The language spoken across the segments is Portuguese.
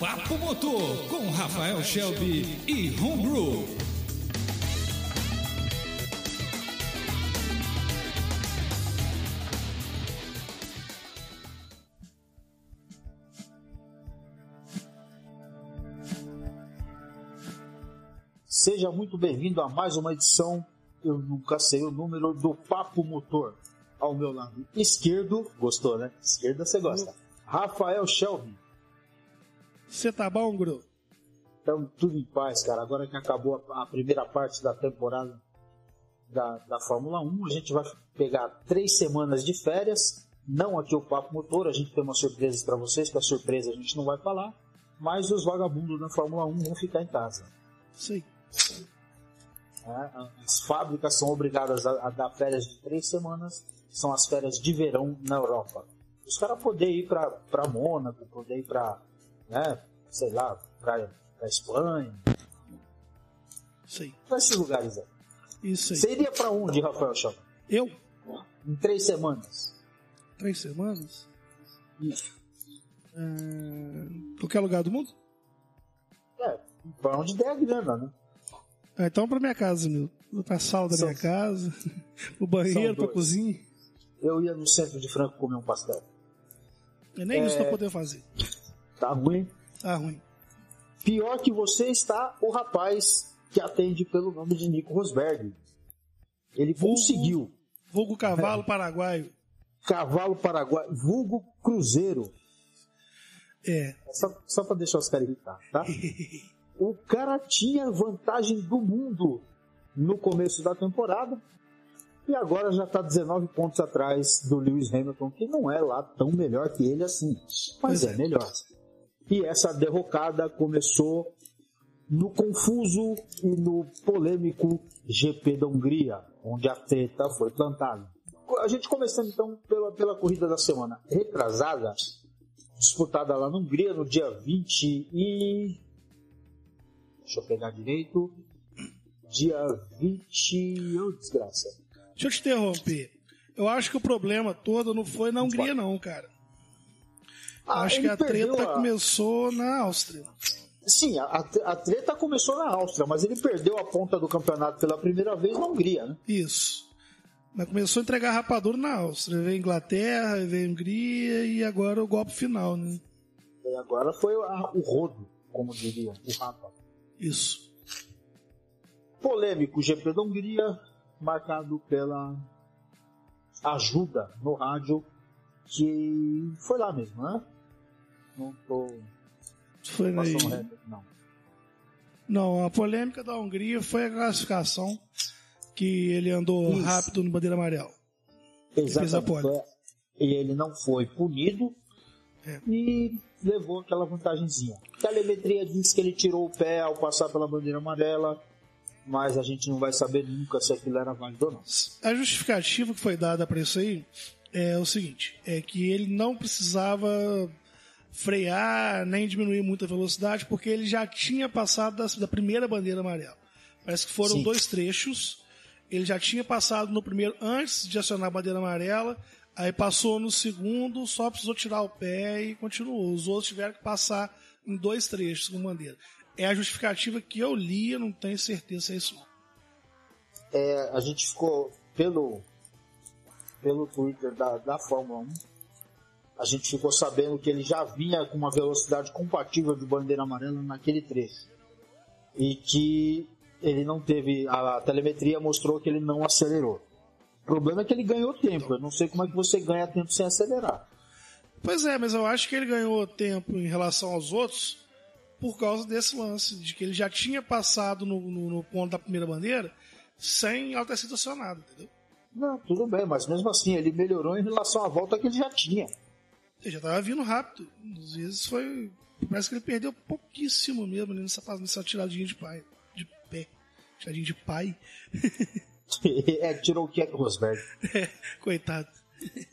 Papo Motor com Rafael Shelby e Homebrew. Seja muito bem-vindo a mais uma edição, eu nunca sei o número, do Papo Motor. Ao meu lado esquerdo, gostou né? Esquerda você gosta. Rafael Shelby. Você tá bom, Gru? Então, tudo em paz, cara. Agora que acabou a, a primeira parte da temporada da, da Fórmula 1, a gente vai pegar três semanas de férias. Não aqui o Papo Motor, a gente tem umas surpresas para vocês, que a surpresa a gente não vai falar. Mas os vagabundos da Fórmula 1 vão ficar em casa. Sim. É, as fábricas são obrigadas a, a, dar férias de três semanas, são as férias de verão na Europa. Os caras poderem ir para Mônaco, poder ir para, né, sei lá, para Espanha. Sim. Para esses lugares aí. Isso aí. Você iria para onde, Rafael Chapa? Eu? Em três semanas. Três semanas? Isso. Uh, qualquer lugar do mundo? É, para onde der a grana, né? Ah, então pra minha casa, meu. Pra sala da São- minha casa, o banheiro, pra cozinha. Eu ia no centro de Franco comer um pastel. Eu nem isso É. tô podendo fazer. Tá ruim. Tá ruim. Pior que você está o rapaz que atende pelo nome de Nico Rosberg. Ele Vulgo- conseguiu. Vulgo cavalo paraguaio. Cavalo Paraguai, vulgo Cruzeiro. É. Só, só pra deixar os caras irritar, tá? O cara tinha vantagem do mundo no começo da temporada e agora já tá 19 pontos atrás do Lewis Hamilton, que não é lá tão melhor que ele assim, mas é é. melhor. E essa derrocada começou no confuso e no polêmico GP da Hungria, onde a treta foi plantada. A gente começando então pela, pela corrida da semana retrasada, disputada lá na Hungria no dia 20 e. Deixa eu pegar direito. Dia 20. Ô, desgraça. Deixa eu te interromper. Eu acho que o problema todo não foi na Hungria, não, cara. Ah, acho que a treta a- começou na Áustria. Sim, a, a treta começou na Áustria, mas ele perdeu a ponta do campeonato pela primeira vez na Hungria, né? Isso. Mas começou a entregar rapadura na Áustria. Veio Inglaterra, veio Hungria e agora o golpe final, né? E agora foi a- o rodo, como diria o Rafa. Isso. Polêmico GP da Hungria, marcado pela ajuda no rádio, que foi lá mesmo, né? Não tô Foi reto, não. Não, a polêmica da Hungria foi a classificação que ele andou Isso. rápido no bandeira amarela. Exatamente. E ele não foi punido É. e levou aquela vantagenzinha. A telemetria diz que ele tirou o pé ao passar pela bandeira amarela, mas a gente não vai saber nunca se aquilo era válido ou não. A justificativa que foi dada para isso aí é o seguinte: é que ele não precisava frear nem diminuir muito a velocidade, porque ele já tinha passado da, da primeira bandeira amarela. Parece que foram Sim. dois trechos. Ele já tinha passado no primeiro antes de acionar a bandeira amarela, aí passou no segundo, só precisou tirar o pé e continuou. Os outros tiveram que passar em dois trechos com bandeira. É a justificativa que eu li, eu não tenho certeza se é isso. É, a gente ficou pelo pelo Twitter da, da Fórmula 1 a gente ficou sabendo que ele já vinha com uma velocidade compatível de bandeira amarela naquele trecho. E que ele não teve a telemetria mostrou que ele não acelerou. O problema é que ele ganhou tempo. Eu não sei como é que você ganha tempo sem acelerar. Pois é, mas eu acho que ele ganhou tempo em relação aos outros por causa desse lance, de que ele já tinha passado no, no- no ponto da primeira bandeira sem ela ter sido acionada, entendeu? não tudo bem mas mesmo assim ele melhorou em relação à volta que ele já tinha Ele já estava vindo rápido. Às vezes foi. Parece que ele perdeu pouquíssimo mesmo ali nessa, nessa tiradinha de pai. De pé. Tiradinha de pai. é tirou o Keck Rosberg Coitado.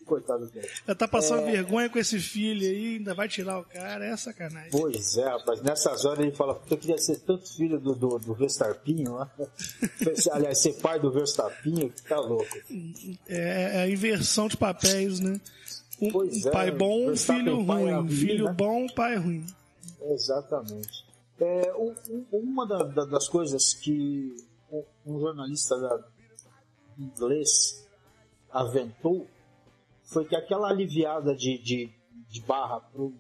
coitado dele Já tá passando É. vergonha com esse filho aí, ainda vai tirar o cara, é sacanagem. Pois é, rapaz. Nessas horas ele fala, "Puta, eu queria ser tanto filho do, do, do Verstappinho, lá." aliás, ser pai do Verstappinho, que tá louco. É, é a inversão de papéis, né? Pois um é, pai bom, um Verstappen filho pai é ruim. ruim, filho né? bom, pai ruim. Exatamente. É, um, uma da, da, das coisas que um jornalista da, inglês aventou foi que aquela aliviada de, de, de barra pro,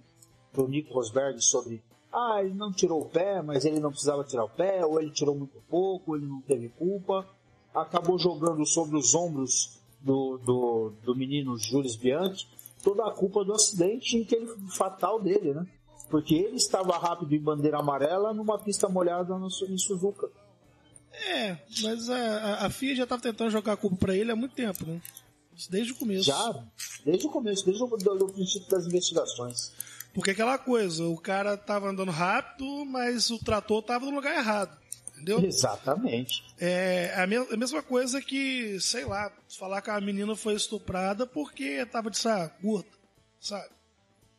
pro Nico Rosberg sobre ah, ele não tirou o pé, mas ele não precisava tirar o pé, ou ele tirou muito pouco, ele não teve culpa, acabou jogando sobre os ombros do, do, do menino Jules Bianchi toda a culpa do acidente que ele, fatal dele, né? Porque ele estava rápido em bandeira amarela numa pista molhada no, em Suzuka. É, mas a, a FIA já estava tentando jogar a culpa para ele há muito tempo, né? Desde o começo. Já, desde o começo, desde o do, do princípio das investigações. Porque aquela coisa, o cara estava andando rápido, mas o trator estava no lugar errado. Entendeu? Exatamente. É a, me a mesma coisa que, sei lá, falar que a menina foi estuprada porque estava de saia curta, sabe?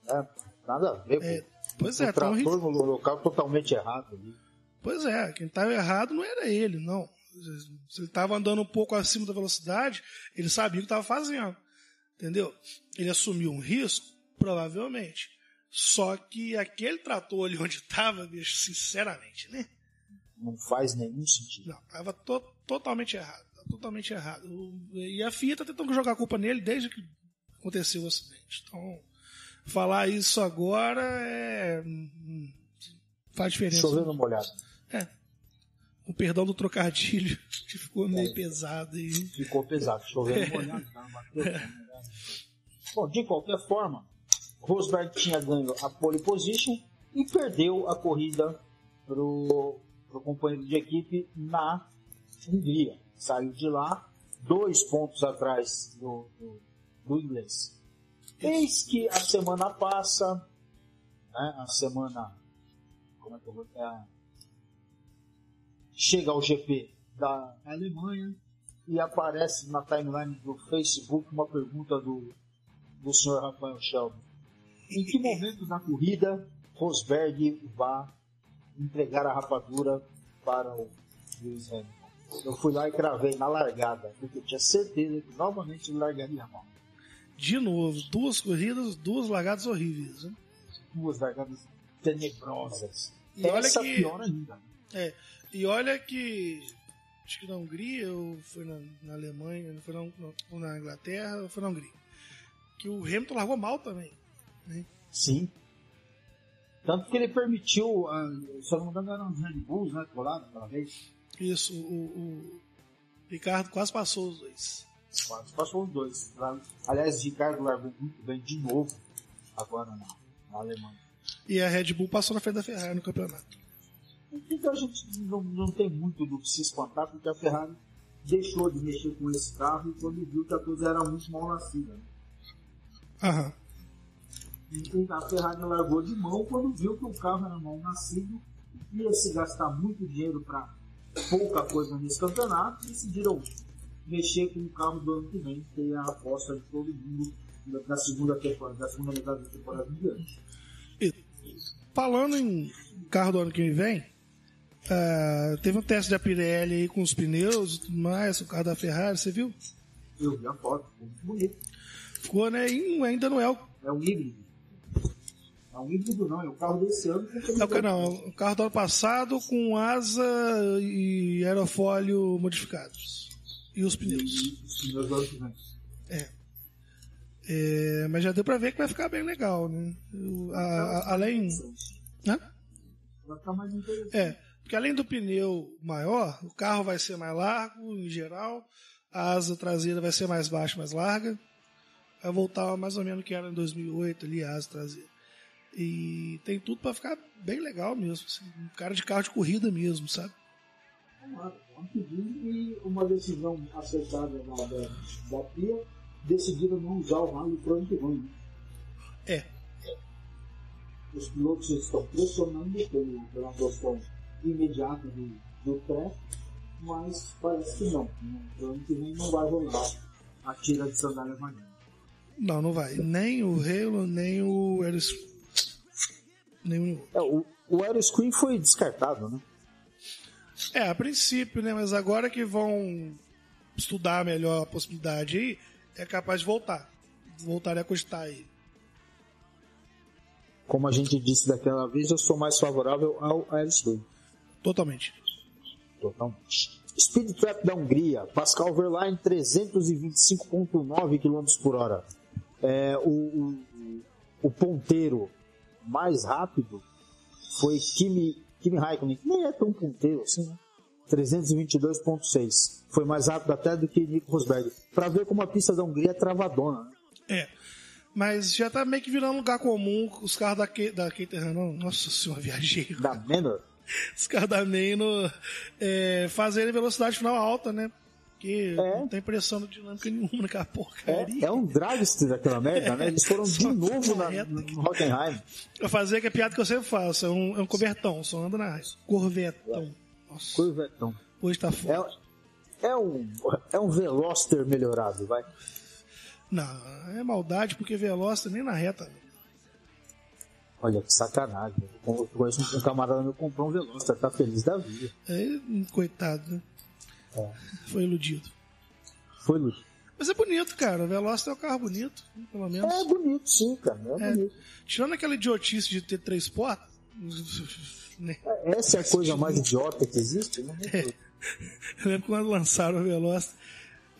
É, nada a ver. É, pois é, o trator no local totalmente errado ali. Pois é, quem estava errado não era ele, não. Se ele estava andando um pouco acima da velocidade, ele sabia o que estava fazendo. Entendeu? Ele assumiu um risco? Provavelmente. Só que aquele trator ali onde estava, bicho, sinceramente, né? Não faz nenhum sentido. Não, estava to totalmente errado. Totalmente errado. E a FIA está tentando jogar a culpa nele desde que aconteceu o acidente. Então, falar isso agora é. Hum, faz diferença. Chovendo molhado. É. O perdão do trocadilho, que ficou meio é. pesado. E... Ficou pesado, chovendo é. molhado, tá? É. Bom, de qualquer forma, Rosberg tinha ganho a pole position e perdeu a corrida para o companheiro de equipe na Hungria. Saiu de lá dois pontos atrás do, do, do inglês. Eis que a semana passa, né, a semana. Como é que eu vou. É, chega ao GP da Alemanha e aparece na timeline do Facebook uma pergunta do, do senhor Rafael Shelby. Em que momento da corrida Rosberg vai entregar a rapadura para o Lewis Hamilton? Eu fui lá e cravei na largada, porque eu tinha certeza que novamente ele largaria mão. De novo, duas corridas, duas largadas horríveis. Né? Duas largadas tenebrosas. E Essa olha que... pior ainda. É, e olha que. Acho que na Hungria, ou foi na, na Alemanha, foi na, ou na Inglaterra, ou foi na Hungria. Que o Hamilton largou mal também. Né? Sim. Tanto que ele permitiu, uh, se eu não me engano, eram os Red Bulls, né? Colado aquela vez. Isso, o, o, Ricardo quase passou os dois. Quase passou os dois. Aliás, o Ricardo largou muito bem de novo agora na, na Alemanha. E a Red Bull passou na frente da Ferrari no campeonato. Então a gente não, não tem muito do que se espantar, porque a Ferrari deixou de mexer com esse carro quando viu que a coisa era muito mal nascida. Né? Aham. A Ferrari largou de mão quando viu que o carro era mal nascido, ia se gastar muito dinheiro para pouca coisa nesse campeonato, decidiram mexer com o carro do ano que vem, que é a aposta de todo mundo da segunda temporada, da segunda metade da temporada em diante. Falando em carro do ano que vem, Uh, teve um teste da Pirelli aí com os pneus e tudo mais, o carro da Ferrari, você viu? Eu vi a foto, ficou muito bonito. Ficou, né? E ainda não é o. É um híbrido. É um híbrido não, é o carro desse ano. Não, não, o carro do ano passado com asa e aerofólio modificados. E os pneus. E os pneus do ano que vem. É. é. Mas já deu pra ver que vai ficar bem legal, né? A, a, além. Hã? Vai ficar mais interessante. É. Porque além do pneu maior, o carro vai ser mais largo em geral, a asa traseira vai ser mais baixa, mais larga. Vai voltar mais ou menos que era em 2008 ali, a asa traseira. E tem tudo para ficar bem legal mesmo, assim, um cara de carro de corrida mesmo, sabe? E uma decisão acertada da, da, FIA, decidiram não usar o rally pro ano que vem. Né? É. Os pilotos estão pressionando pela questão imediata do, do pré, mas parece que não. No ano que vem não vai rolar a tira de sandália amarela. Não, não vai. Nem o Halo, nem o Nem o... É, o, o Aeros Queen foi descartado, né? É, a princípio, né? Mas agora que vão estudar melhor a possibilidade aí, é capaz de voltar. Voltar a cogitar aí. como a gente disse daquela vez, eu sou mais favorável ao Aerospace. Totalmente. Totalmente. Speed Trap da Hungria, Pascal Verlaine 325.9 km por hora. É, o, o, o ponteiro mais rápido foi Kimi, Kimi Raikkonen, que nem é tão ponteiro assim, né? 322.6. Foi mais rápido até do que Nico Rosberg. Para ver como a pista da Hungria é travadona. Né? É. Mas já tá meio que virando lugar comum os carros da, Ke da Caterham. Nossa senhora, viajei. Da Menor? Os carros da Menor é, fazerem velocidade final alta, né? Porque é. não tem pressão dinâmica nenhuma naquela porcaria. É, é um dragster daquela merda, é. né? Eles foram de novo na, no Hockenheim. Eu fazer que é piada que eu sempre faço, é um, é um cobertão, só anda na. Corvetão. Nossa. Corvetão. Hoje tá foda. É, é, um, é um Veloster melhorado, vai. Não, é maldade porque Veloster nem na reta. Olha que sacanagem. Eu conheço um camarada meu que comprou um Veloster, tá feliz da vida. É, coitado, né? É. Foi iludido. Foi iludido. Mas é bonito, cara. O Veloster é um carro bonito, pelo menos. É bonito, sim, cara. É, é bonito. Tirando aquela idiotice de ter três portas. Né? Essa é a coisa mais idiota que existe, né? É. Eu lembro quando lançaram o Veloster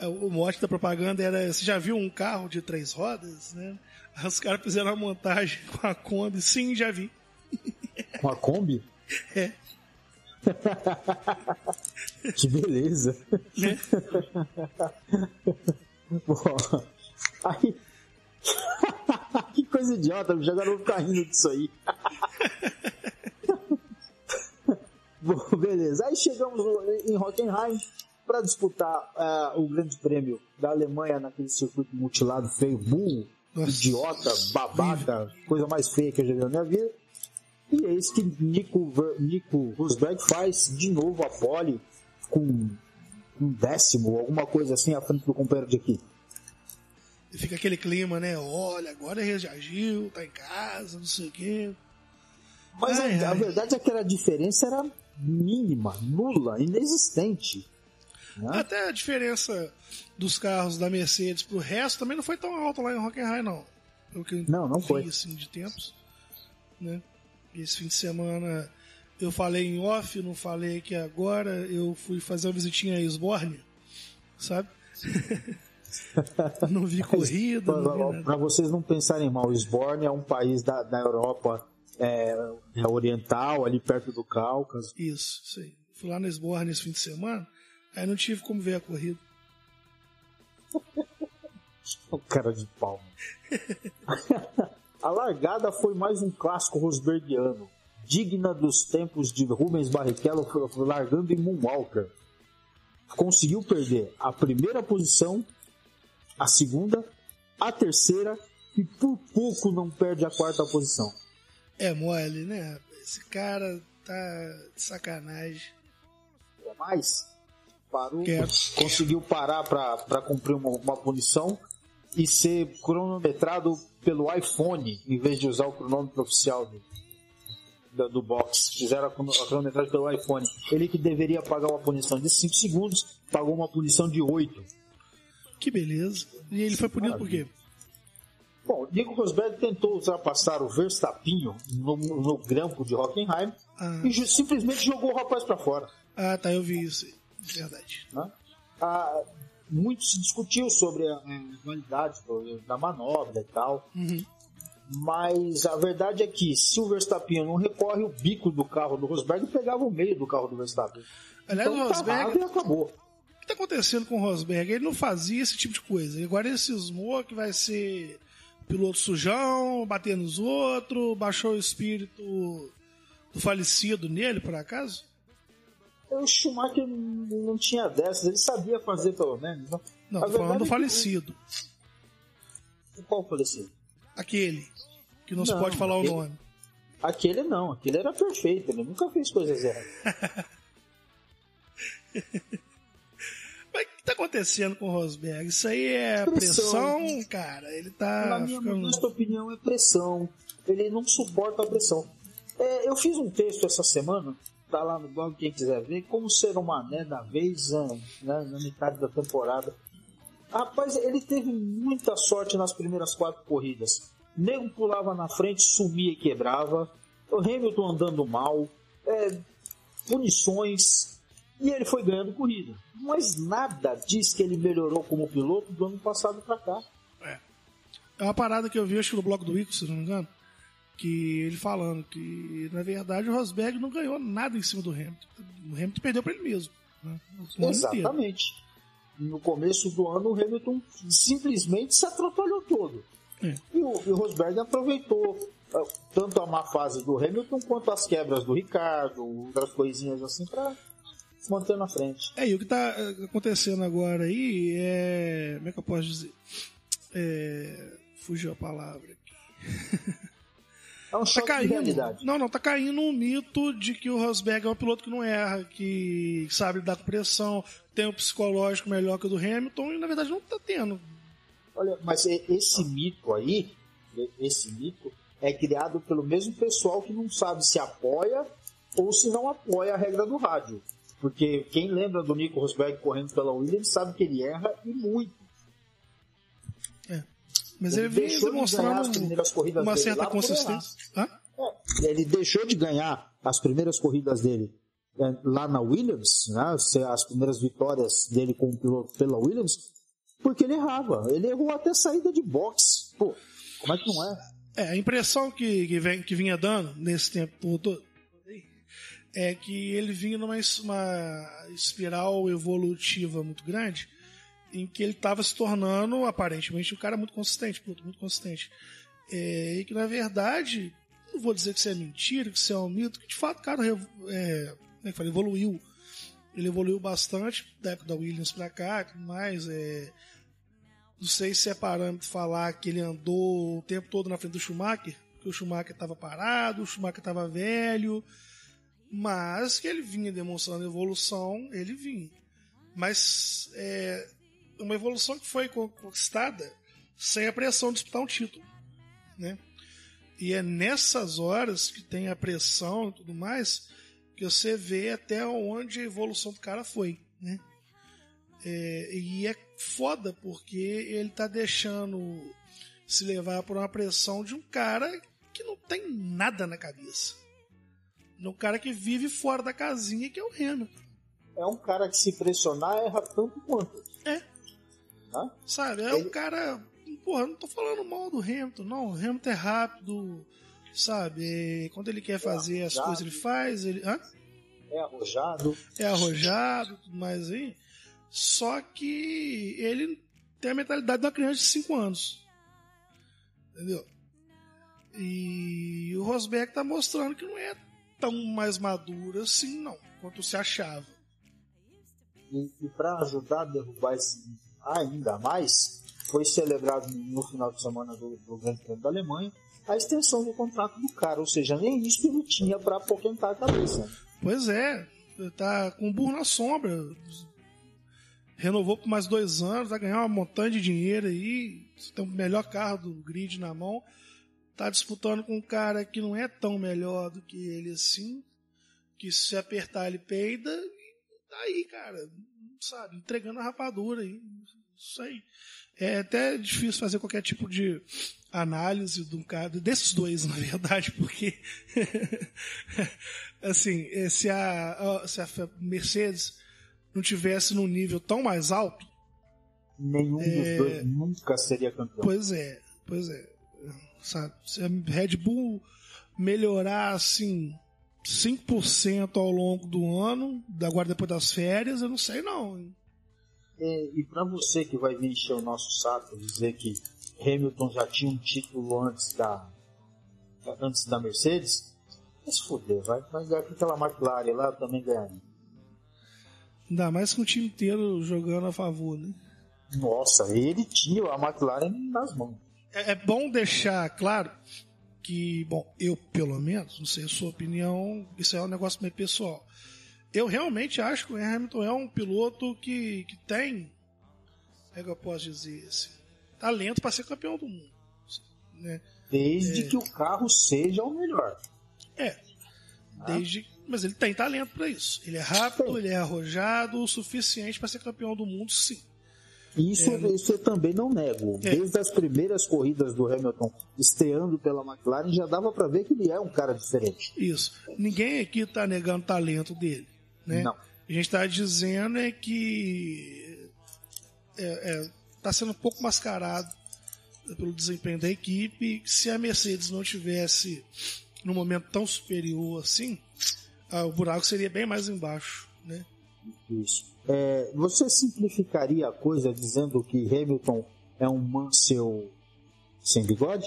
o mote da propaganda era: você já viu um carro de três rodas? Né? Os caras fizeram uma montagem com a Kombi. Sim, já vi. Com a Kombi? É. que beleza. É. Bom, aí... que coisa idiota, já agora eu vou ficar rindo disso aí. Bom, beleza. Aí chegamos em Hockenheim para disputar uh, o Grande Prêmio da Alemanha naquele circuito mutilado feio, burro, Nossa. idiota, babaca, coisa mais feia que eu já vi na minha vida. E é isso que Nico, Nico Rosberg faz de novo a pole com um décimo, alguma coisa assim, à frente do companheiro de equipe. E fica aquele clima, né? Olha, agora reagiu, tá em casa, não sei o quê. Mas ai, a, ai. a verdade é que a diferença era mínima, nula, inexistente. Né? Até a diferença dos carros da Mercedes pro resto também não foi tão alta lá em Hockenheim, não. Pelo que não, não vi, foi. assim, de tempos. Né? Esse fim de semana eu falei em off, não falei aqui agora. Eu fui fazer uma visitinha a Esborne, sabe? não vi corrida. Para vocês não pensarem mal, Esborne é um país da, da Europa é, é oriental, ali perto do Cáucaso. Isso, sei. Fui lá na Esborne esse fim de semana. Aí não tive como ver a corrida. o cara de pau. a largada foi mais um clássico rosbergiano, digna dos tempos de Rubens Barrichello largando em Moonwalker. Conseguiu perder a primeira posição, a segunda, a terceira e por pouco não perde a quarta posição. É mole, né? Esse cara tá de sacanagem. Mais, parou, conseguiu parar para cumprir uma, uma punição e ser cronometrado pelo iPhone em vez de usar o cronômetro oficial do, do, do box. Fizeram a, a cronometragem pelo iPhone. Ele que deveria pagar uma punição de 5 segundos, pagou uma punição de 8. Que beleza. E ele foi punido por quê? Bom, Nico Rosberg tentou ultrapassar o Verstappinho no, no grampo de Hockenheim ah. e simplesmente jogou o rapaz para fora. Ah, tá, eu vi isso. Verdade. Né? Ah, muito se discutiu sobre a, a qualidade da manobra e tal. Uhum. Mas a verdade é que se o Verstappen não recorre o bico do carro do Rosberg, pegava o meio do carro do Verstappen. Aliás, então, o Rosberg. Tá acabou. O que está acontecendo com o Rosberg? Ele não fazia esse tipo de coisa. Agora ele cismou que vai ser piloto sujão, bater nos outros, baixou o espírito do falecido nele, por acaso? O Schumacher não tinha dessas, ele sabia fazer pelo menos. Não, não tô falando do é falecido. Que... Qual falecido? Aquele, que não, não se pode falar aquele... o nome. Aquele não, aquele era perfeito, ele nunca fez coisas erradas. Mas o que tá acontecendo com o Rosberg? Isso aí é pressão, pressão cara. Ele tá. Na minha ficando... opinião, é pressão. Ele não suporta a pressão. É, eu fiz um texto essa semana tá lá no blog, quem quiser ver, como ser um mané da vez né, na metade da temporada. Rapaz, ele teve muita sorte nas primeiras quatro corridas. nego pulava na frente, sumia e quebrava. O Hamilton andando mal, é, punições, e ele foi ganhando corrida. Mas nada diz que ele melhorou como piloto do ano passado para cá. É. É uma parada que eu vi, acho que no blog do Ico, se não me engano, que ele falando que, na verdade, o Rosberg não ganhou nada em cima do Hamilton. O Hamilton perdeu para ele mesmo. Né? Exatamente. No começo do ano, o Hamilton simplesmente se atrapalhou todo. É. E, o, e o Rosberg aproveitou ah, tanto a má fase do Hamilton quanto as quebras do Ricardo, outras coisinhas assim para se manter na frente. É, e o que está eh, acontecendo agora aí é. Como é que eu posso dizer? É, fugiu a palavra aqui. É um tá caindo, Não, não, tá caindo um mito de que o Rosberg é um piloto que não erra, que sabe lidar com pressão, tem um psicológico melhor que o do Hamilton, e na verdade não tá tendo. Olha, mas esse mito aí, esse mito, é criado pelo mesmo pessoal que não sabe se apoia ou se não apoia a regra do rádio. Porque quem lembra do Nico Rosberg correndo pela Williams sabe que ele erra e muito. Mas ele, ele vem demonstrando de uma certa consistência. É. Ele deixou de ganhar as primeiras corridas dele é, lá na Williams, né, as primeiras vitórias dele como piloto pela Williams, porque ele errava. Ele errou até saída de boxe. Pô, como é que não é? É, a impressão que, que, vem, que vinha dando nesse tempo todo é que ele vinha numa uma espiral evolutiva muito grande, em que ele estava se tornando, aparentemente, um cara muito consistente, muito consistente. É, e que, na verdade, não vou dizer que isso é mentira, que isso é um mito, que de fato o cara é, é evoluiu. Ele evoluiu bastante da época da Williams pra cá, mas é, não sei se é parâmetro falar que ele andou o tempo todo na frente do Schumacher, porque o Schumacher estava parado, o Schumacher estava velho, mas que ele vinha demonstrando evolução, ele vinha. Mas é uma evolução que foi conquistada sem a pressão de disputar um título, né? E é nessas horas que tem a pressão e tudo mais que você vê até onde a evolução do cara foi, né? É, e é foda porque ele tá deixando se levar por uma pressão de um cara que não tem nada na cabeça. De um cara que vive fora da casinha, que é o Hamilton. É um cara que se pressionar erra tanto quanto. É. Sabe? É ele... um cara. Porra, não tô falando mal do Hamilton, não. O Hamilton é rápido, sabe? Quando ele quer fazer é as coisas, ele faz. Ele... Hã? É arrojado. É arrojado, mais aí. Só que ele tem a mentalidade de uma criança de 5 anos. Entendeu? E o Rosberg tá mostrando que não é tão mais maduro assim, não, quanto se achava. E, e para ajudar a derrubar esse ainda mais, foi celebrado no final de semana do, do Grande Prêmio da Alemanha a extensão do contrato do cara, ou seja, nem isso ele tinha para apoquentar a cabeça. Pois é, tá com burro na sombra renovou por mais dois anos, vai ganhar uma montanha de dinheiro aí, tem o melhor carro do grid na mão, tá disputando com um cara que não é tão melhor do que ele assim, que se apertar ele peida, e tá aí, cara, sabe, entregando a rapadura aí, isso aí. É até difícil fazer qualquer tipo de análise de um cara, desses dois, na verdade, porque assim, se a, se a Mercedes não tivesse num nível tão mais alto. Nenhum é... dos dois nunca seria campeão. Pois é, pois é. Sabe? Se a Red Bull melhorar assim 5% ao longo do ano, agora depois das férias, eu não sei não. É, e para você que vai vir encher o nosso saco, dizer que Hamilton já tinha um título antes da antes da Mercedes, vai se fuder, vai, vai ganhar com aquela McLaren lá também ganhando. Ainda mais com o time inteiro jogando a favor, né? Nossa, ele tinha a McLaren nas mãos. É, é bom deixar claro que, bom, eu pelo menos, não sei a sua opinião, isso é um negócio meio pessoal. Eu realmente acho que o Hamilton é um piloto que, que tem, como é que eu posso dizer assim, talento para ser campeão do mundo. Né? Desde é... que o carro seja o melhor. É. Desde mas ele tem talento para isso. Ele é rápido, ele é arrojado o suficiente para ser campeão do mundo, sim. Isso, é, isso eu também não nego. É. Desde as primeiras corridas do Hamilton esteando pela McLaren, já dava para ver que ele é um cara diferente. Isso. Ninguém aqui está negando o talento dele. Né? Não. A gente está dizendo é que está é, é, sendo um pouco mascarado pelo desempenho da equipe. Se a Mercedes não tivesse num momento tão superior assim, ah, o buraco seria bem mais embaixo, né? Isso. É, você simplificaria a coisa dizendo que Hamilton é um Mansell sem bigode?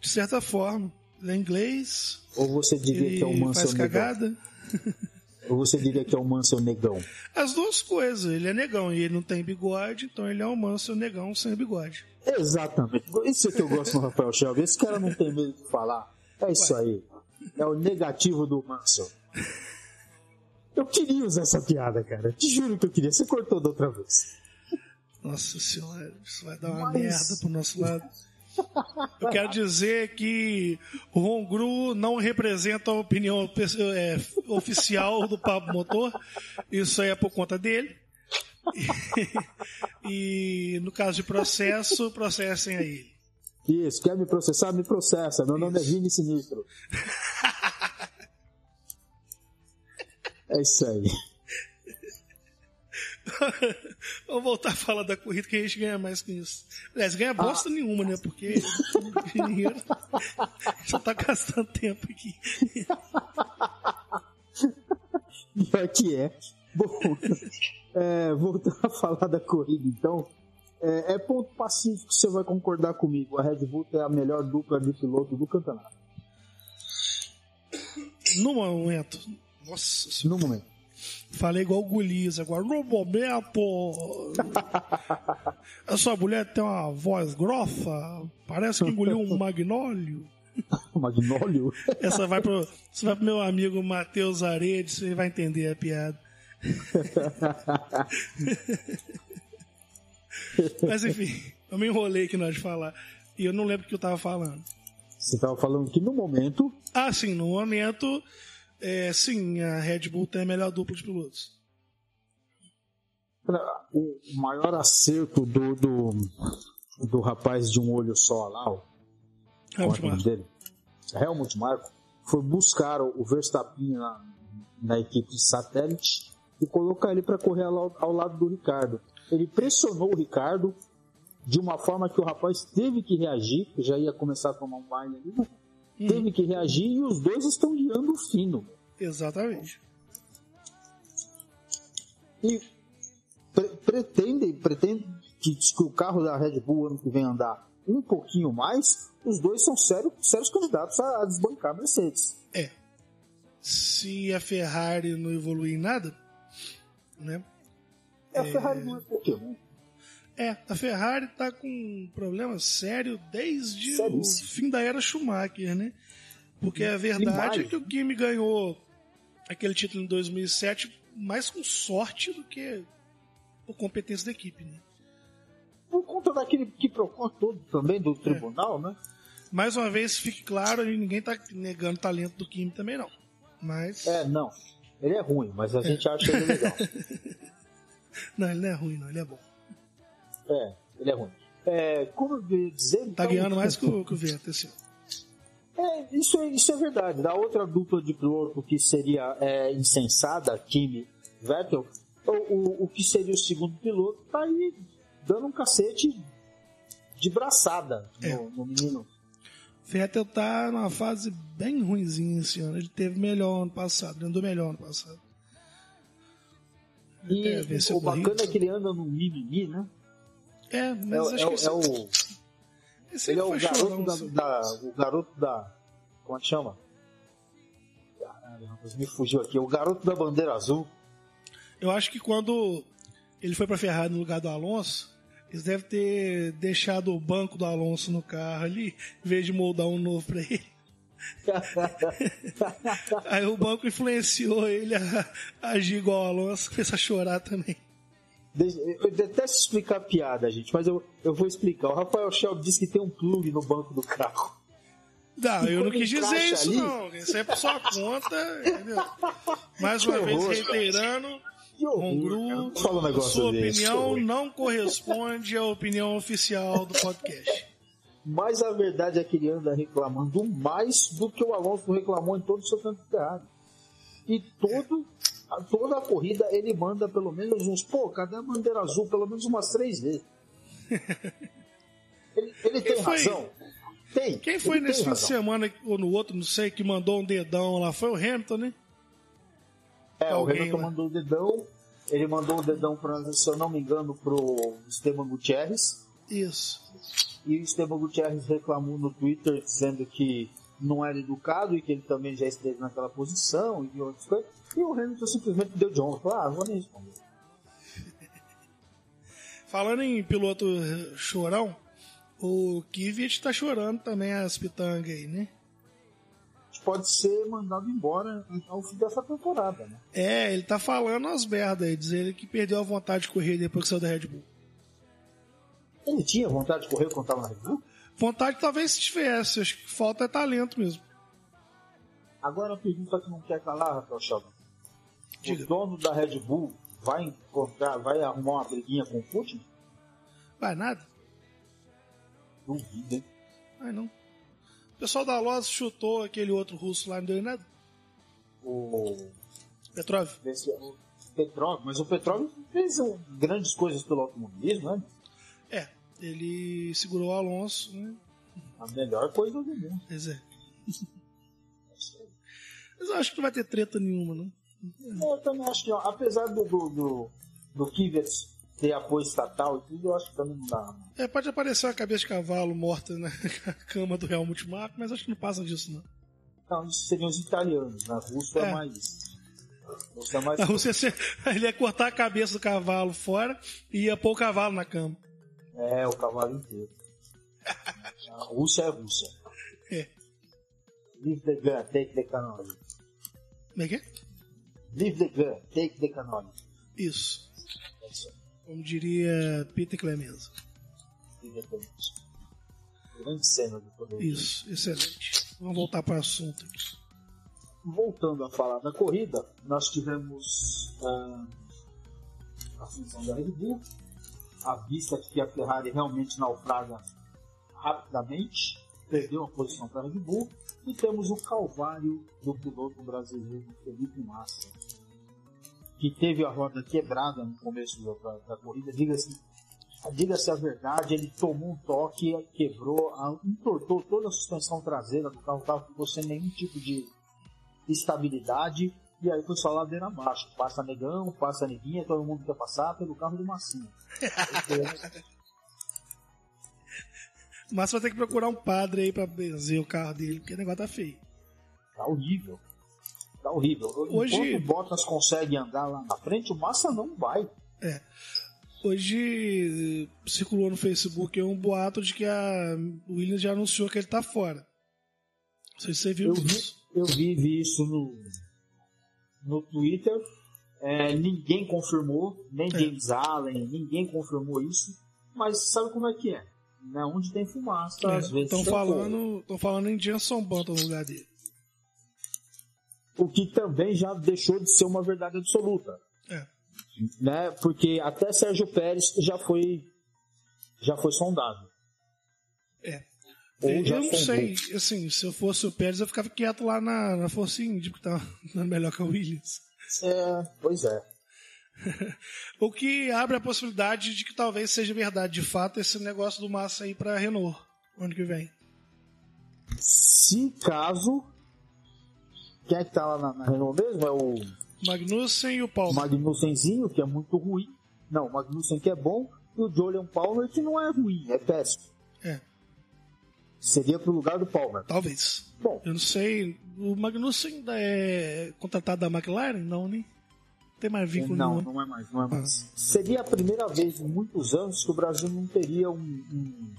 De certa forma. Ele é inglês. Ou você diria que é um Mansell faz cagada. Ou você diria que é um Mansell negão? As duas coisas. Ele é negão e ele não tem bigode, então ele é um Mansell negão sem bigode. Exatamente. Isso é que eu gosto do Rafael Shelby. Esse cara não tem medo de falar. É isso Ué. aí. É o negativo do Mansell. Eu queria usar essa piada, cara. Te juro que eu queria. Você cortou da outra vez. Nossa senhora, isso vai dar uma Mas... merda pro nosso lado. Eu quero dizer que o Hongru não representa a opinião é, oficial do Pablo Motor. Isso aí é por conta dele. E, e no caso de processo, processem a ele. Isso, quer me processar? Me processa. Meu Isso. nome é Vini Sinistro. É isso aí. Vamos voltar a falar da corrida que a gente ganha mais com isso. Aliás, ganha bosta ah. nenhuma, né? Porque dinheiro só tá gastando tempo aqui. Pior que é. Bom, é, voltando a falar da corrida, então. É, é ponto pacífico, você vai concordar comigo. A Red Bull é a melhor dupla de piloto do campeonato. No momento, nossa senhora. No momento. Falei igual o Golias agora. No momento. Essa mulher tem uma voz grossa. Parece que engoliu um magnólio. magnólio? Essa vai pro, você vai pro meu amigo Matheus Aredes, você vai entender a piada. Mas enfim, eu me enrolei aqui na hora de falar. E eu não lembro o que eu tava falando. Você tava falando que no momento. Ah, sim, no momento é, sim, a Red Bull tem a melhor dupla de pilotos. O maior acerto do, do, do rapaz de um olho só lá, o, Helmut Marko. dele, Helmut Marko, foi buscar o Verstappen na, na equipe de satélite e colocar ele para correr ao, ao lado do Ricardo. Ele pressionou o Ricardo de uma forma que o rapaz teve que reagir, que já ia começar a tomar um baile ali, né? Teve que reagir e os dois estão guiando fino. Exatamente. E pre pretende, pretende que, que o carro da Red Bull ano que vem andar um pouquinho mais, os dois são sério, sérios candidatos a, a desbancar a Mercedes. É. Se a Ferrari não evoluir em nada, né? É, a Ferrari não é Pokémon. É, a Ferrari tá com um problema sério desde o fim da era Schumacher, né? Porque a verdade é que o Kimi ganhou aquele título em 2007 mais com sorte do que por competência da equipe, né? Por conta daquele que procura todo também do tribunal, é. né? Mais uma vez, fique claro, ninguém tá negando o talento do Kimi também não. Mas. É, não. Ele é ruim, mas a é. gente acha ele legal. não, ele não é ruim, não, ele é bom. É, ele é ruim. É, como eu ia dizer. Tá então, ganhando mais que o, que o Vettel, assim. É, isso, é, isso é verdade. Da outra dupla de piloto que seria é, insensada, Kimi Vettel, o, o, o, que seria o segundo piloto tá aí dando um cacete de braçada no, é. no menino. Vettel tá numa fase bem ruimzinha esse ano. Ele teve melhor ano passado, ele andou melhor ano passado. E o bacana é que ele anda no mimimi, né? É, mas é, acho é, que é o. Esse ele é o garoto da, da, O garoto da. Como é que chama? Caralho, me fugiu aqui. O garoto da bandeira azul. Eu acho que quando ele foi pra Ferrari no lugar do Alonso, eles devem ter deixado o banco do Alonso no carro ali, em vez de moldar um novo pra ele. Aí o banco influenciou ele a, a agir igual o Alonso, começou a chorar também. Eu detesto explicar piada, gente, mas eu, eu vou explicar. O Rafael Shell disse que tem um plug no banco do carro. Não, eu não quis dizer isso, ali... não. Isso é por sua conta, entendeu? Mais uma vez reiterando, Que horror, cara. Não fala um negócio sua desse. opinião não corresponde à opinião oficial do podcast. Mas a verdade é que ele anda reclamando mais do que o Alonso reclamou em todo o seu Ferrari. E todo, a- toda a corrida ele manda pelo menos uns, pô, cadê a bandeira azul? Pelo menos umas três vezes. Ele, ele tem foi? razão. Tem. Quem foi nesse fim de semana, ou no outro, não sei, que mandou um dedão lá? Foi o Hamilton, né? É, o Alguém Hamilton lá. mandou o dedão. Ele mandou o dedão, pra, se eu não me engano, pro Esteban Gutierrez. Isso. E o Esteban Gutierrez reclamou no Twitter dizendo que não era educado e que ele também já esteve naquela posição e outras coisas. E o Hamilton simplesmente deu de honra. Falou, ah, vou nem responder. Falando em piloto chorão, o Kvyat tá chorando também as pitangas aí, né? Pode ser mandado embora ao fim dessa temporada, né? É, ele tá falando as merdas aí, diz ele que perdeu a vontade de correr depois que saiu da Red Bull. Ele tinha vontade de correr quando estava na Red Bull? Vontade talvez tivesse, acho que falta é talento mesmo. Agora a pergunta que não quer calar, Rafael Sheldon. O dono da Red Bull vai encontrar, vai arrumar uma briguinha com o Putin? Vai nada? Duvido, hein? Vai não. O pessoal da Loz chutou aquele outro russo lá, não deu em nada? O Petrov? Petrov, mas o Petrov fez grandes coisas pelo automobilismo, né? É, ele segurou o Alonso, né? A melhor coisa do mundo. Pois é. Mas eu acho que não vai ter treta nenhuma, não. Eu também acho que, ó, apesar do, do, do, do Kvyat ter apoio estatal e tudo, eu acho que também não dá. não. É, pode aparecer uma cabeça de cavalo morta na cama do Helmut Marko, mas acho que não passa disso, não. Não, isso seriam os italianos, na Rússia é, É. mais. A Rússia é mais. Na Rússia, você- ele ia cortar a cabeça do cavalo fora e ia pôr o cavalo na cama. É, o cavalo inteiro. A Rússia é Rússia. É. Leave the gun, take the cannoli. Como é que é? Leave the gun, take the cannoli. Isso. É isso. Como diria Peter Clemenza. Independente. Grande cena do poder. Isso, excelente. Vamos voltar para o assunto. Voltando a falar da corrida, nós tivemos ah, a função da Red Bull, a vista que a Ferrari realmente naufraga rapidamente, perdeu a posição para a Red Bull, e temos o calvário do piloto brasileiro Felipe Massa, que teve a roda quebrada no começo da, da corrida, diga-se diga-se a verdade, ele tomou um toque, quebrou, entortou toda a suspensão traseira do carro, o carro ficou sem nenhum tipo de estabilidade, e aí foi só ladeira abaixo. Passa negão, passa neguinha, todo mundo quer passar pelo carro do Massinho. Mas vai ter que procurar um padre aí pra benzer o carro dele, porque o negócio tá feio. Tá horrível. Tá horrível. Hoje- Enquanto o Bottas consegue andar lá na frente, o Massa não vai. É. Hoje circulou no Facebook um boato de que a Williams já anunciou que ele tá fora. Não sei se você viu Eu vi, isso. eu vi, vi isso no, no Twitter. É, ninguém confirmou, nem É. James Allen, ninguém confirmou isso. Mas sabe como é que é? Né? Onde tem fumaça, às vezes. Estão falando, tão falando em Jenson Button no lugar dele. O que também já deixou de ser uma verdade absoluta. É. né? Porque até Sérgio Pérez já foi já foi sondado. É. Ou eu não sei, assim, se eu fosse o Pérez, eu ficava quieto lá na, na Força Indy, porque tá andando melhor que a Williams. É, pois é. O que abre a possibilidade de que talvez seja verdade, de fato, esse negócio do Massa aí pra Renault, ano que vem. Se caso quem é que tá lá na, na Renault mesmo? É o Magnussen e o Paulo. Magnussenzinho, que é muito ruim. Não, o Magnussen que é bom. E o Julian Palmer, que não é ruim, é péssimo. É, Seria pro lugar do Palmer. talvez. Bom, Eu não sei, o Magnussen ainda é contratado da McLaren? Não, né? Não tem mais vínculo não, nenhum. não é mais, não é mais. Seria a primeira vez em muitos anos que o Brasil não teria um, um,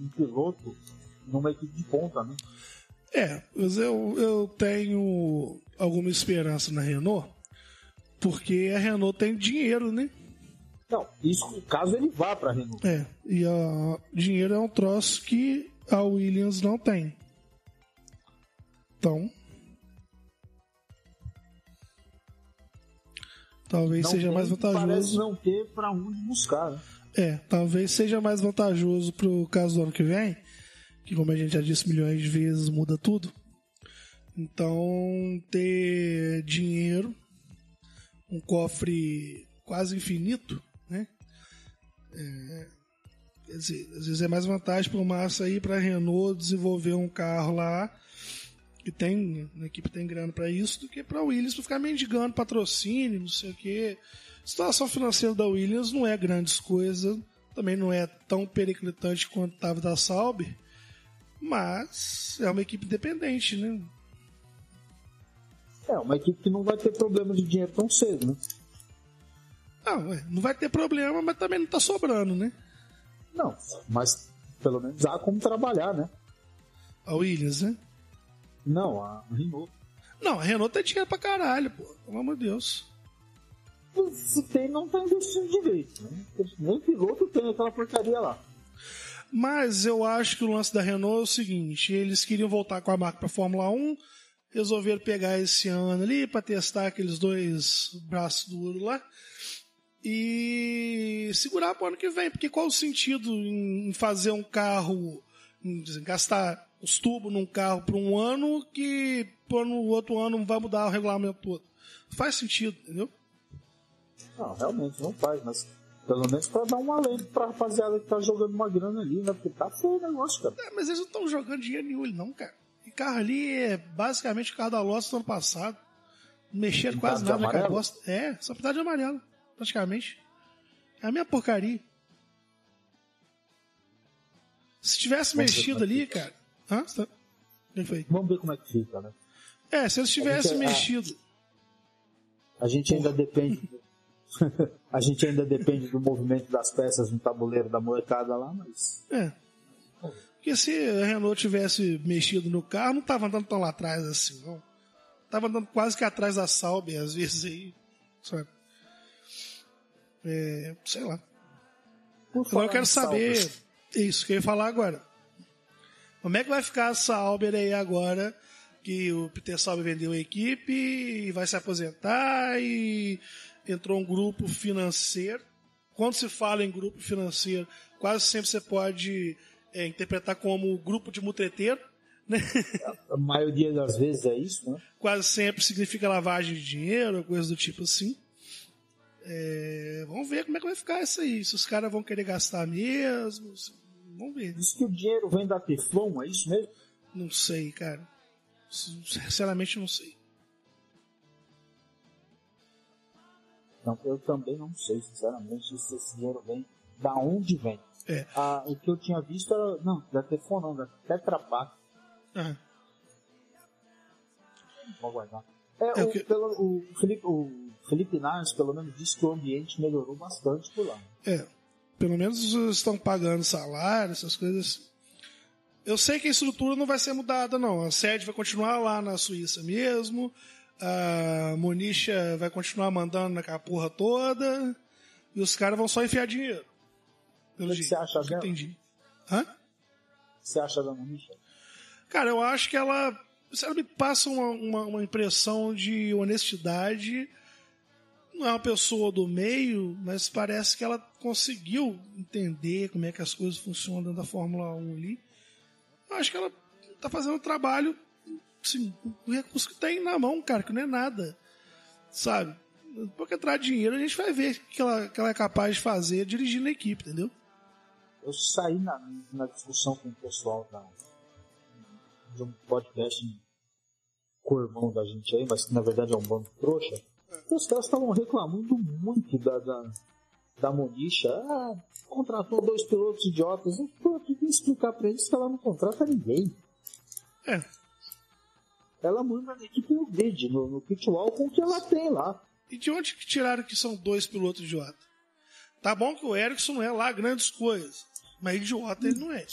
um piloto numa equipe de ponta, né? É, eu, eu tenho alguma esperança na Renault, porque a Renault tem dinheiro, né? Não, isso caso ele vá para a Renault. É, e a, dinheiro é um troço que a Williams não tem. Então. Talvez Não seja tem, mais Parece vantajoso. não ter pra onde buscar, né? É, talvez seja mais vantajoso pro caso do ano que vem, que como a gente já disse milhões de vezes, muda tudo. Então, ter dinheiro, um cofre quase infinito, né? É, às vezes é mais vantagem para o Massa ir para a Renault desenvolver um carro lá que tem, a equipe tem grana para isso, do que para a Williams pra ficar mendigando patrocínio, não sei o quê. A situação financeira da Williams não é grandes coisas, também não é tão periclitante quanto estava da Sauber, mas é uma equipe independente, né? É, uma equipe que não vai ter problema de dinheiro tão cedo, né? Não, ué, não vai ter problema, mas também não tá sobrando, né? Não, mas pelo menos há como trabalhar, né? A Williams, né? Não, a Renault. Não, a Renault tem dinheiro pra caralho, pô. Pelo amor de Deus. Se tem, não tá investindo direito. Né? Nem piloto tem aquela porcaria lá. Mas eu acho que o lance da Renault é o seguinte: eles queriam voltar com a marca pra Fórmula 1, resolveram pegar esse ano ali pra testar aqueles dois braços duros lá e segurar pro ano que vem. Porque qual o sentido em fazer um carro, gastar os tubos num carro por um ano que por no outro ano vai mudar o regulamento todo? Faz sentido, entendeu? Não, realmente não faz, mas pelo menos pra dar um alento pra rapaziada que tá jogando uma grana ali, né? Porque tá feio o negócio, cara. É, mas eles não estão jogando dinheiro nenhum, não, cara. E carro ali é basicamente o carro da Lotus do ano passado. Não mexeram quase nada naquela bosta. É, só pintado de amarelo, praticamente. É a minha porcaria. Se tivesse Vamos mexido é ali, cara. Hã? Tá- foi? Vamos ver como é que fica, né? É, se eles tivessem gente- ah, mexido. A gente ainda depende. a gente ainda depende do movimento das peças no tabuleiro da molecada lá, mas. É. Porque se a Renault tivesse mexido no carro, não tava andando tão lá atrás assim, não. Tava andando quase que atrás da Sauber, às vezes aí. Sabe? É, sei lá. Por Agora eu quero saber. salvas, Isso que eu ia falar agora. Como é que vai ficar a Sauber aí agora que o Peter Sauber vendeu a equipe e vai se aposentar e entrou um grupo financeiro? Quando se fala em grupo financeiro, quase sempre você pode é, interpretar como grupo de mutreteiro, né? A maioria das vezes é isso, né? quase sempre significa lavagem de dinheiro, coisa do tipo assim. É, vamos ver como é que vai ficar isso aí. Se os caras vão querer gastar mesmo. Vamos ver. Diz que o dinheiro vem da Teflon, é isso mesmo? Não sei, cara. Sinceramente, não sei. Não, eu também não sei, sinceramente, se esse dinheiro vem, da onde vem. É. Ah, o que eu tinha visto era, não, da Teflon não, da Tetra Pak. Ah, Vou aguardar. É, É, o, o que- pelo, o, Felipe, o Felipe Nares, pelo menos, disse que o ambiente melhorou bastante por lá. é. Pelo menos estão pagando salário, essas coisas. Eu sei que a estrutura não vai ser mudada, não. A sede vai continuar lá na Suíça mesmo. A Monisha vai continuar mandando naquela porra toda. E os caras vão só enfiar dinheiro. Pelo O que jeito. você acha dela? entendi. Hã? Você acha da Monisha? Cara, eu acho que ela, ela me passa uma, uma, uma impressão de honestidade. Não é uma pessoa do meio, mas parece que ela conseguiu entender como é que as coisas funcionam dentro da Fórmula 1 ali. Eu acho que ela tá fazendo um trabalho, assim, o recurso que tem na mão, cara, que não é nada. Sabe? Porque de dinheiro a gente vai ver o que ela, que ela é capaz de fazer dirigindo a equipe, entendeu? Eu saí na, na discussão com o pessoal da, de um podcast corvão da gente aí, mas que na verdade é um bando trouxa. Os caras estavam reclamando muito da, da, da Monisha. Ah, contratou dois pilotos idiotas. Eu aqui pra explicar pra eles que ela não contrata ninguém. É. Ela manda na equipe no grid, no, no pitwall com o que ela tem lá. E de onde que tiraram que são dois pilotos idiota? Tá bom que o Ericsson não é lá grandes coisas, mas idiota ele não é.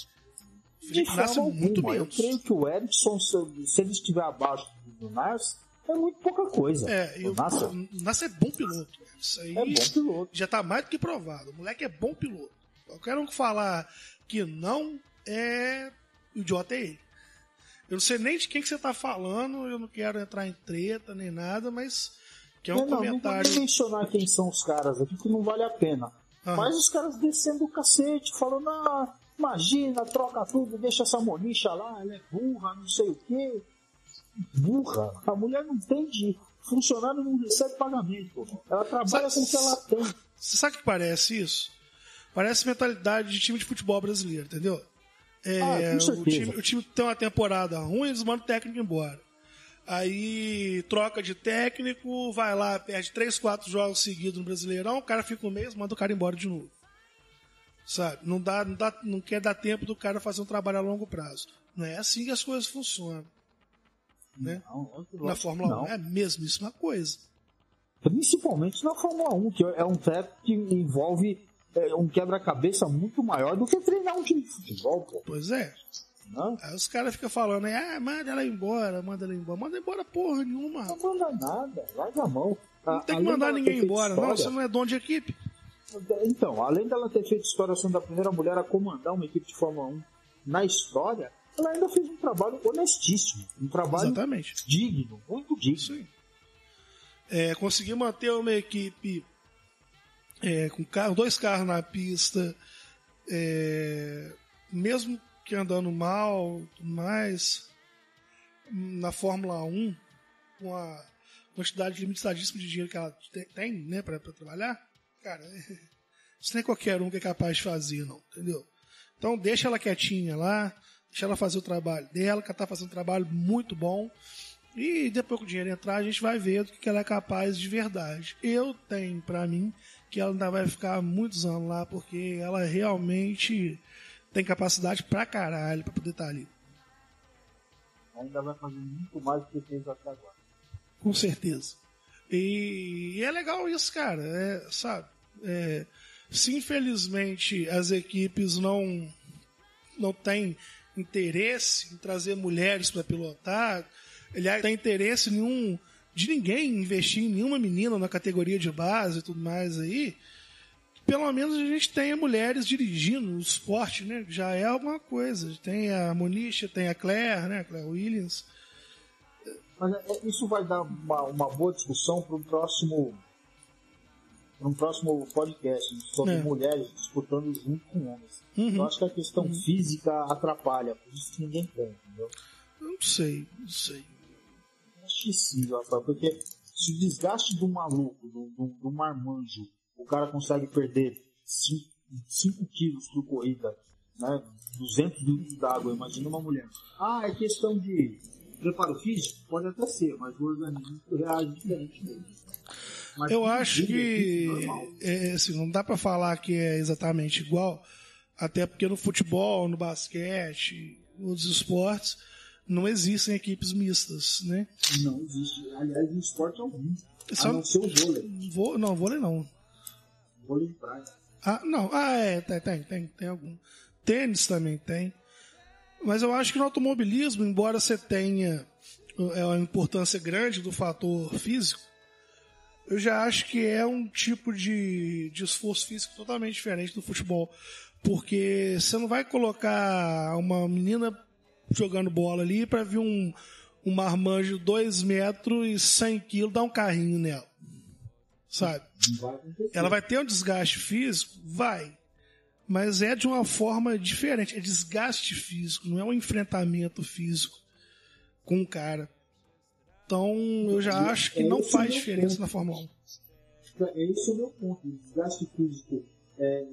Felipe Nasce muito alguma. Eu menos. creio que o Ericsson, se, ele estiver abaixo do Nars, é muito pouca coisa. É, o Nasser o Nasser é bom piloto. Isso aí é bom piloto. já tá mais do que provado. O moleque é bom piloto. Qualquer um que falar que não é idiota é ele. Eu não sei nem de quem que você tá falando, eu não quero entrar em treta nem nada, mas Que é um não, comentário. Não vou mencionar quem são os caras aqui, que não vale a pena. Aham. Mas os caras descendo o cacete, falando, ah, imagina, troca tudo, deixa essa monicha lá, ela é burra, não sei o quê. Burra. A mulher não tem de. Funcionário não recebe pagamento. Ela trabalha com o que ela tem. Você sabe o que parece isso? Parece mentalidade de time de futebol brasileiro, entendeu? É, Ah, o, time, o time tem uma temporada ruim, eles mandam o técnico embora. Aí troca de técnico, vai lá, perde 3, 4 jogos seguidos no Brasileirão, o cara fica um mês, manda o cara embora de novo. Sabe? Não, dá, não, dá, não quer dar tempo do cara fazer um trabalho a longo prazo. Não é assim que as coisas funcionam. Né? Não, Na Fórmula não. 1 é a mesmíssima coisa. Principalmente na Fórmula 1, que é um treco que envolve é, um quebra-cabeça muito maior do que treinar um time de futebol, pô. Pois é. Né? Aí os caras ficam falando, aí, ah, manda ela embora, manda ela embora. Manda embora porra nenhuma. Não manda nada, larga a mão. Não tem que mandar ninguém embora, não. Você não é dono de equipe. Então, além dela ter feito história sendo a primeira mulher a comandar uma equipe de Fórmula 1 na história, ela ainda fez um trabalho honestíssimo, um trabalho Exatamente. digno, muito digno. É, conseguir manter uma equipe é, com carro, dois carros na pista, é, mesmo que andando mal, mais, na Fórmula 1, com a quantidade limitadíssima de dinheiro que ela te- tem, né, para trabalhar, cara, isso nem qualquer um que é capaz de fazer, não, entendeu? Então deixa ela quietinha lá, deixa ela fazer o trabalho dela, que ela tá fazendo um trabalho muito bom. E depois que o dinheiro entrar, a gente vai ver do que ela é capaz de verdade. Eu tenho pra mim que ela ainda vai ficar muitos anos lá, porque ela realmente tem capacidade pra caralho pra poder estar ali. Ainda vai fazer muito mais do que fez até agora. Com certeza. E, e é legal isso, cara. É, sabe? É, se infelizmente as equipes não, não têm interesse em trazer mulheres para pilotar, aliás, não tem interesse nenhum de ninguém investir em nenhuma menina na categoria de base e tudo mais aí, pelo menos a gente tenha mulheres dirigindo o esporte, né? Já é alguma coisa. Tem a Monisha, tem a Claire, né? Claire Williams. Mas é- é- isso vai dar uma, uma boa discussão para um próximo para um próximo podcast sobre É. mulheres disputando junto com homens. Uhum. Eu acho que a questão física atrapalha, por isso que ninguém quer, entendeu? Não sei, não sei. Acho que sim, Rafael, porque se o desgaste do maluco, do, do, do marmanjo, o cara consegue perder 5 quilos por corrida, né? 200 litros d'água, imagina uma mulher. Ah, é questão de preparo físico? Pode até ser, mas o organismo reage diferente mesmo. Mas Eu acho que é é, assim, não dá pra falar que é exatamente igual, até porque no futebol, no basquete, nos esportes, não existem equipes mistas, né? Não existe. Aliás, no esporte algum. Só- A não ser o vôlei. Vou, não, vôlei não. Vôlei de praia. Ah, não. Ah, é, tem, tem, tem, tem algum. Tênis também tem. Mas eu acho que no automobilismo, embora você tenha é, uma importância grande do fator físico, eu já acho que é um tipo de, de esforço físico totalmente diferente do futebol. Porque você não vai colocar uma menina jogando bola ali para vir um, um marmanjo de 2 metros e 100 quilos dar um carrinho nela. Sabe? Ela vai ter um desgaste físico? Vai. Mas é de uma forma diferente. É desgaste físico, não é um enfrentamento físico com o cara. Então eu já acho que É não faz diferença ponto. na Fórmula 1. É esse o meu ponto. O desgaste físico é,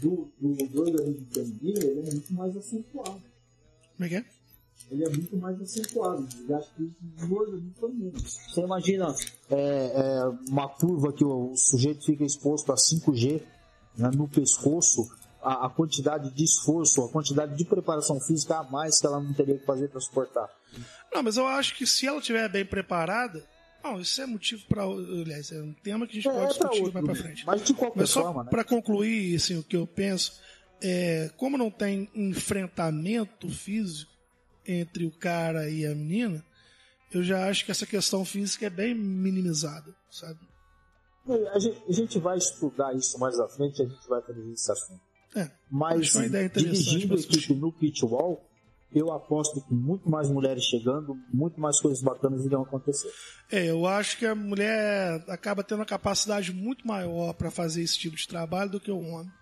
do, do, do organismo feminino ele é muito mais acentuado. Como é que é? Ele é muito mais acentuado. O desgaste físico do organismo feminino. Você imagina é, é, uma curva que o sujeito fica exposto a 5G né, no pescoço, a, a quantidade de esforço, a quantidade de preparação física a mais que ela não teria que fazer para suportar. Não, mas eu acho que se ela estiver bem preparada. Não, isso é motivo para. Aliás, é um tema que a gente É, pode é discutir outro, mais né? frente. Mas de qualquer Mas só forma, né? para concluir assim, o que eu penso, é, como não tem enfrentamento físico entre o cara e a menina, eu já acho que essa questão física é bem minimizada, sabe? A gente, a gente vai estudar isso mais à frente, a gente vai fazer esse assunto. É, Mas dirigindo a equipe no pitwall, eu aposto que muito mais mulheres chegando, muito mais coisas bacanas irão acontecer. É, eu acho que a mulher acaba tendo uma capacidade muito maior para fazer esse tipo de trabalho do que o homem.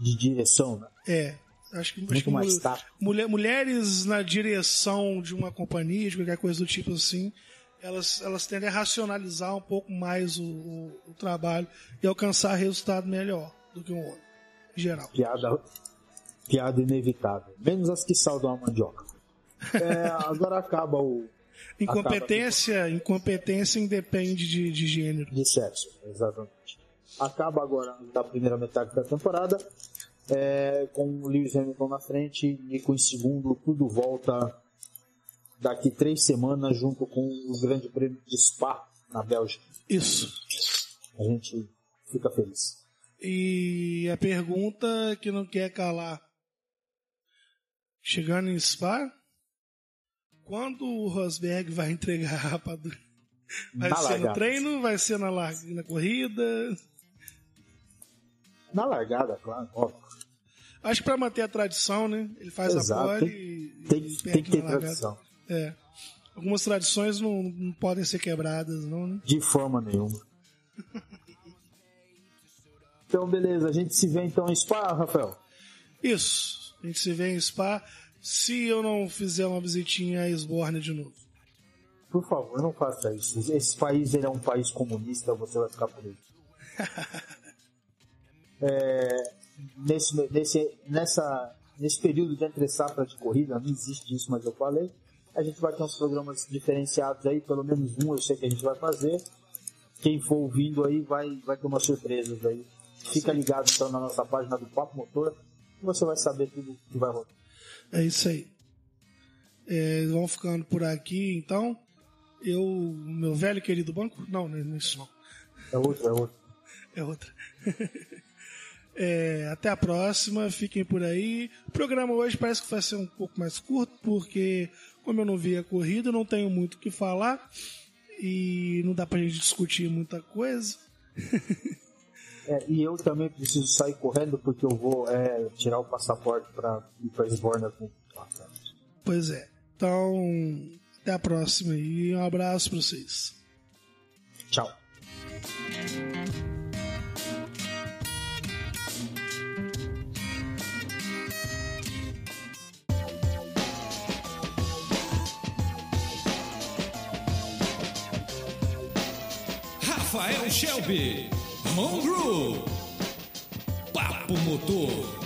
De direção, né? É. Acho que, muito acho que mais mulher, mulher, mulheres na direção de uma companhia, de qualquer coisa do tipo assim, elas, elas tendem a racionalizar um pouco mais o, o, o trabalho e alcançar resultado melhor do que o homem, em geral. Piada, piada inevitável. Menos as que saudam a mandioca. É, agora acaba o. Incompetência, acaba... incompetência independe de, de gênero. De sexo, exatamente. Acaba agora da primeira metade da temporada. É, com o Lewis Hamilton na frente, Nico em segundo, tudo volta daqui três semanas junto com o Grande Prêmio de Spa na Bélgica. Isso. A gente fica feliz. E a pergunta que não quer calar. Chegando em Spa, quando o Rosberg vai entregar a rapadura? Vai Na ser largada. no treino? Vai ser na, lar... na corrida? Na largada, claro, óbvio. Acho que para manter a tradição, né? Ele faz Exato, a pole e, Tem, e tem que ter na largada. tradição. É. Algumas tradições não, não podem ser quebradas, não, né? De forma nenhuma. Então, beleza. A gente se vê então em Spa, Rafael. Isso. A gente se vê em Spa se eu não fizer uma visitinha a Esborne de novo. Por favor, não faça isso. Esse país ele é um país comunista, você vai ficar por aí. É, nesse, nesse, nessa, nesse período de entre safra de corrida, não existe isso, mas eu falei. A gente vai ter uns programas diferenciados aí, pelo menos um eu sei que a gente vai fazer. Quem for ouvindo aí vai, vai ter umas surpresas aí. Fica ligado então na nossa página do Papo Motor, que você vai saber tudo que vai rolar. É isso aí. É, vamos ficando por aqui, então. Eu, meu velho querido banco? Não, não é isso não. É outro, é outro. É outra. É, até a próxima, fiquem por aí. O programa hoje parece que vai ser um pouco mais curto, porque como eu não vi a corrida, não tenho muito o que falar e não dá pra gente discutir muita coisa. É, e eu também preciso sair correndo porque eu vou é, tirar o passaporte para ir para Esborna com Pois é. Então, até a próxima e um abraço pra vocês. Tchau. Rafael Shelby. Groove. Papo Motor.